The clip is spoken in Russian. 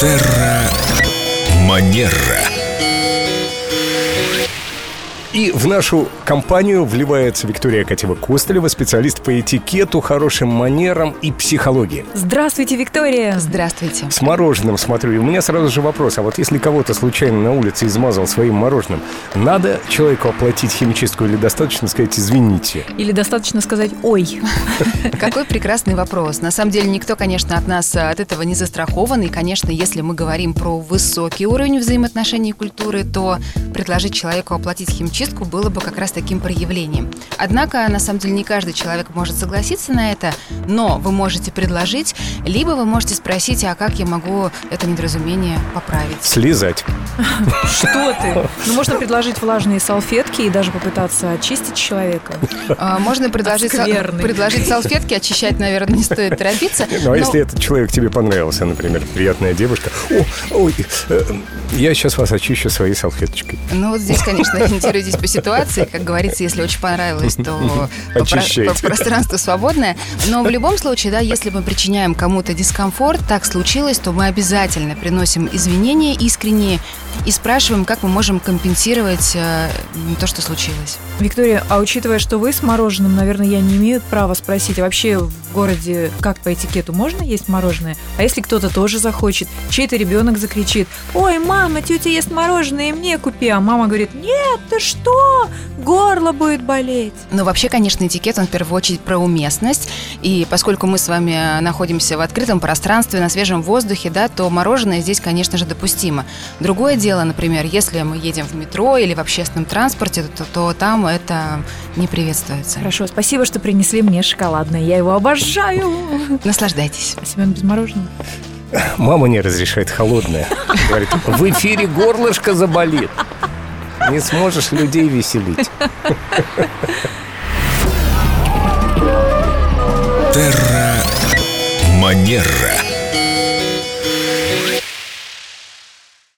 Терра Манера. И в нашу компанию вливается Виктория Катева-Костылева, специалист по этикету, хорошим манерам и психологии. Здравствуйте, Виктория. Здравствуйте. С мороженым смотрю, и у меня сразу же вопрос, а вот если кого-то случайно на улице измазал своим мороженым, надо человеку оплатить химчистку или достаточно сказать «извините»? Или достаточно сказать «ой». Какой прекрасный вопрос. На самом деле никто, конечно, от нас а, от этого не застрахован. И, конечно, если мы говорим про высокий уровень взаимоотношений и культуры, то предложить человеку оплатить химчистку было бы как раз таким проявлением. Однако, на самом деле, не каждый человек может согласиться на это, но вы можете предложить, либо вы можете спросить, а как я могу это недоразумение поправить? Слезать. Что ты? Ну, можно предложить влажные салфетки и даже попытаться очистить человека. А, Можно предложить, предложить салфетки, очищать, наверное, не стоит торопиться. Ну, а если этот человек тебе понравился, например, приятная девушка, «О, ой, э, я сейчас вас очищу своей салфеточкой. Ну, вот здесь, конечно, ориентируйтесь по ситуации. Как говорится, если очень понравилось, то по- Очищайте. по- пространство свободное. Но в любом случае, да, если мы причиняем кому-то дискомфорт, так случилось, то мы обязательно приносим извинения искренние и спрашиваем, как мы можем компенсировать э, то, что случилось. Виктория, а учитывая, что вы с мороженым, наверное, я не имею права спросить, а вообще в городе как по этикету можно есть мороженое? А если кто-то тоже захочет, чей-то ребенок закричит, ой, мама, тетя ест мороженое, и мне купи, а мама говорит, нет, ты что, горло будет болеть. Но вообще, конечно, этикет, он в первую очередь про уместность. И поскольку мы с вами находимся в открытом пространстве, на свежем воздухе, да, то мороженое здесь, конечно же, допустимо. Другое дело, например, если мы едем в метро или в общественном транспорте, то, то там это не приветствуется. Хорошо, спасибо, что принесли мне шоколадное, я его обожаю. Наслаждайтесь. А Семен без мороженого? Мама не разрешает холодное. Говорит, в эфире горлышко заболит. Не сможешь людей веселить. Терра Манера.